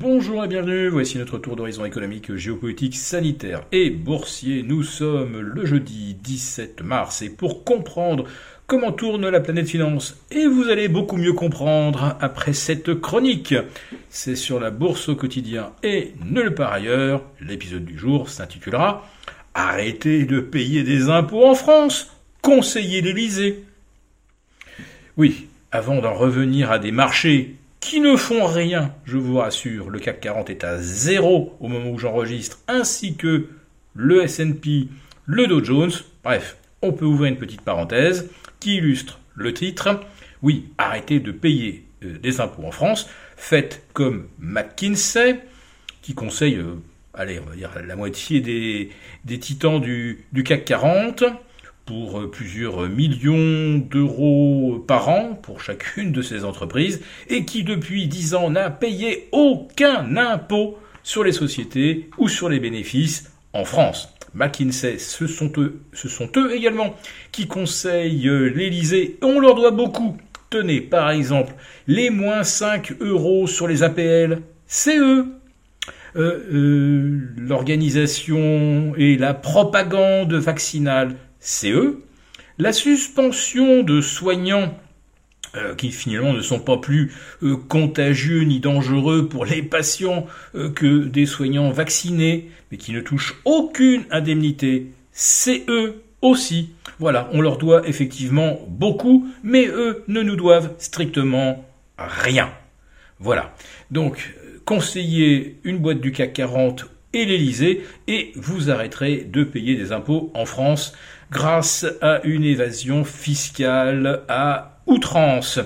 Bonjour et bienvenue, voici notre tour d'horizon économique, géopolitique, sanitaire et boursier. Nous sommes le jeudi 17 mars et pour comprendre comment tourne la planète finance, et vous allez beaucoup mieux comprendre après cette chronique, c'est sur la bourse au quotidien et nulle part ailleurs, l'épisode du jour s'intitulera Arrêtez de payer des impôts en France, conseiller l'Élysée. Oui, avant d'en revenir à des marchés qui ne font rien, je vous rassure. Le CAC 40 est à zéro au moment où j'enregistre, ainsi que le S&P, le Dow Jones. Bref, on peut ouvrir une petite parenthèse qui illustre le titre. Oui, arrêtez de payer euh, des impôts en France. Faites comme McKinsey, qui conseille, euh, allez, on va dire la moitié des, titans du, du CAC 40 pour euh, plusieurs millions d'euros par an pour chacune de ces entreprises et qui depuis dix ans n'a payé aucun impôt sur les sociétés ou sur les bénéfices en France. McKinsey, ce sont eux, ce sont eux également qui conseillent euh, l'Elysée. On leur doit beaucoup. Tenez, par exemple, les moins 5 euros sur les APL, c'est eux. Euh, l'organisation et la propagande vaccinale, eux. La suspension de soignants euh, qui finalement ne sont pas plus euh, contagieux ni dangereux pour les patients euh, que des soignants vaccinés, mais qui ne touchent aucune indemnité, c'est eux aussi. Voilà, on leur doit effectivement beaucoup, mais eux ne nous doivent strictement rien. Voilà. Donc, conseillez une boîte du CAC 40 et l'Elysée, et vous arrêterez de payer des impôts en France grâce à une évasion fiscale à outrance.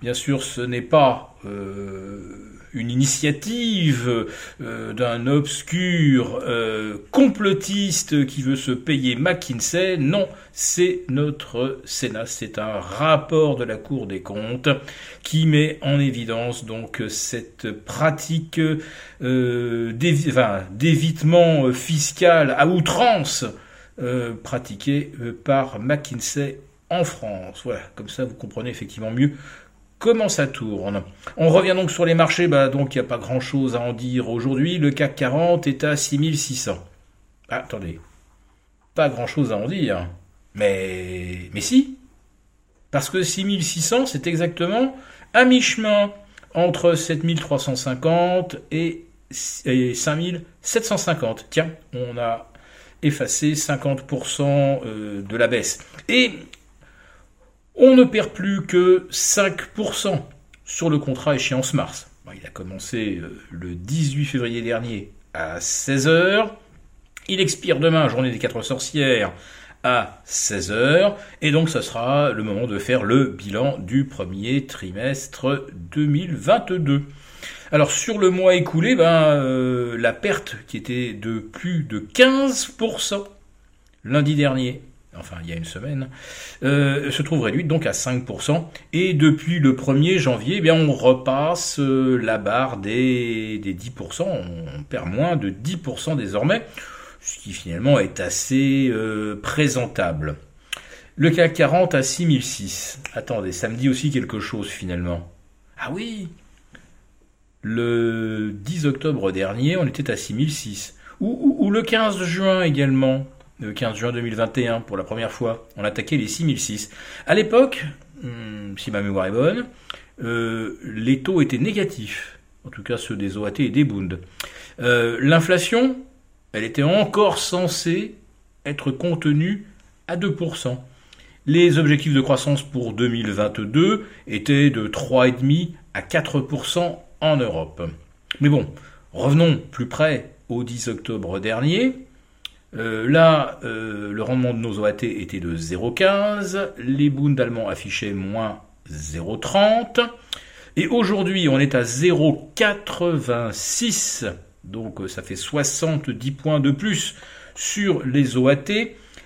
Bien sûr, ce n'est pas euh, une initiative euh, d'un obscur euh, complotiste qui veut se payer McKinsey. Non, c'est notre Sénat. C'est un rapport de la Cour des comptes qui met en évidence donc cette pratique d'évitement fiscal à outrance euh, pratiquée par McKinsey en France. Voilà, comme ça vous comprenez effectivement mieux comment ça tourne. On revient donc sur les marchés, bah, donc il n'y a pas grand-chose à en dire aujourd'hui. Le CAC 40 est à 6600. Ah, attendez, pas grand-chose à en dire. Mais, mais si, parce que 6600, c'est exactement à mi-chemin entre 7350 et, et 5750. Tiens, on a effacé 50% euh, de la baisse. Et on ne perd plus que 5% sur le contrat échéance mars. Il a commencé euh, le 18 février dernier à 16h. Il expire demain, journée des quatre sorcières, à 16h. Et donc, ça sera le moment de faire le bilan du premier trimestre 2022. Alors sur le mois écoulé, ben, euh, la perte qui était de plus de 15% lundi dernier, enfin il y a une semaine, euh, se trouve réduite donc à 5%. Et depuis le 1er janvier, eh bien, on repasse euh, la barre des, des 10%, on perd moins de 10% désormais, ce qui finalement est assez présentable. Le CAC 40 à 6006. Attendez, ça me dit aussi quelque chose finalement. Ah oui, le 10 octobre dernier, on était à 6006. Ou, le 15 juin également, le 15 juin 2021, pour la première fois, on attaquait les 6006. À l'époque, hmm, si ma mémoire est bonne, euh, les taux étaient négatifs, en tout cas ceux des OAT et des Bund. Euh, l'inflation, elle était encore censée être contenue à 2%. Les objectifs de croissance pour 2022 étaient de 3,5 à 4% en Europe. Mais bon, revenons plus près au 10 octobre dernier. Euh, là, euh, le rendement de nos OAT était de 0,15, les Bund allemands affichaient moins 0,30, et aujourd'hui on est à 0,86, donc euh, ça fait 70 points de plus sur les OAT.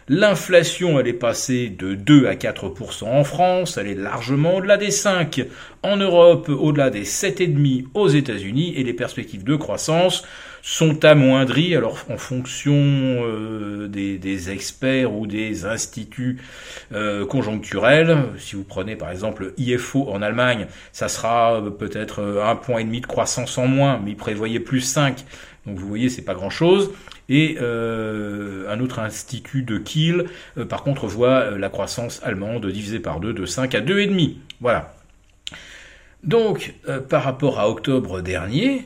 L'inflation, elle est passée de 2 à 4% en France, elle est largement au-delà des 5 en Europe, au-delà des 7,5 aux États-Unis, et les perspectives de croissance sont amoindries, alors en fonction euh, des, experts ou des instituts euh, conjoncturels. Si vous prenez par exemple IFO en Allemagne, ça sera peut-être un point et demi de croissance en moins, mais ils prévoyaient plus 5. Donc vous voyez, c'est pas grand-chose. Et euh, un autre institut de Kiel, euh, par contre, voit euh, la croissance allemande divisée par 2 de 5 à 2,5. Voilà. Donc, par rapport à octobre dernier,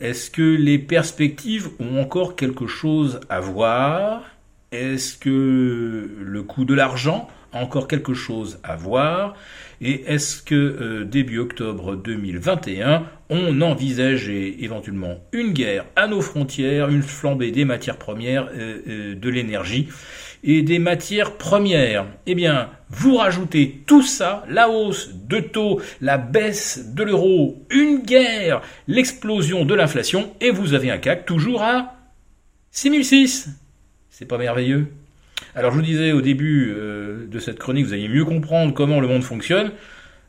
est-ce que les perspectives ont encore quelque chose à voir? Est-ce que le coût de l'argent encore quelque chose à voir Et est-ce que début octobre 2021, on envisageait éventuellement une guerre à nos frontières, une flambée des matières premières, euh, euh, de l'énergie et des matières premières? Eh bien, vous rajoutez tout ça, la hausse de taux, la baisse de l'euro, une guerre, l'explosion de l'inflation, et vous avez un CAC toujours à 6006. C'est pas merveilleux? Alors je vous disais au début euh, de cette chronique, vous allez mieux comprendre comment le monde fonctionne.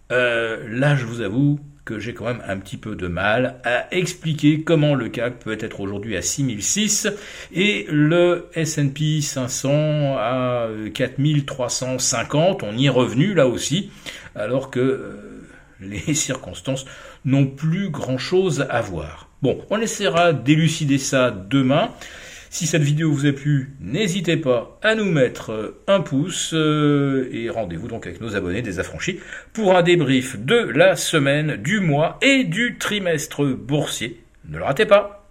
là, je vous avoue, que j'ai quand même un petit peu de mal à expliquer comment le CAC peut être aujourd'hui à 6006 et le S&P 500 à 4350. On y est revenu là aussi, alors que euh, les circonstances n'ont plus grand chose à voir. Bon, on essaiera d'élucider ça demain. Si cette vidéo vous a plu, n'hésitez pas à nous mettre un pouce euh, et rendez-vous donc avec nos abonnés des affranchis pour un débrief de la semaine, du mois et du trimestre boursier. Ne le ratez pas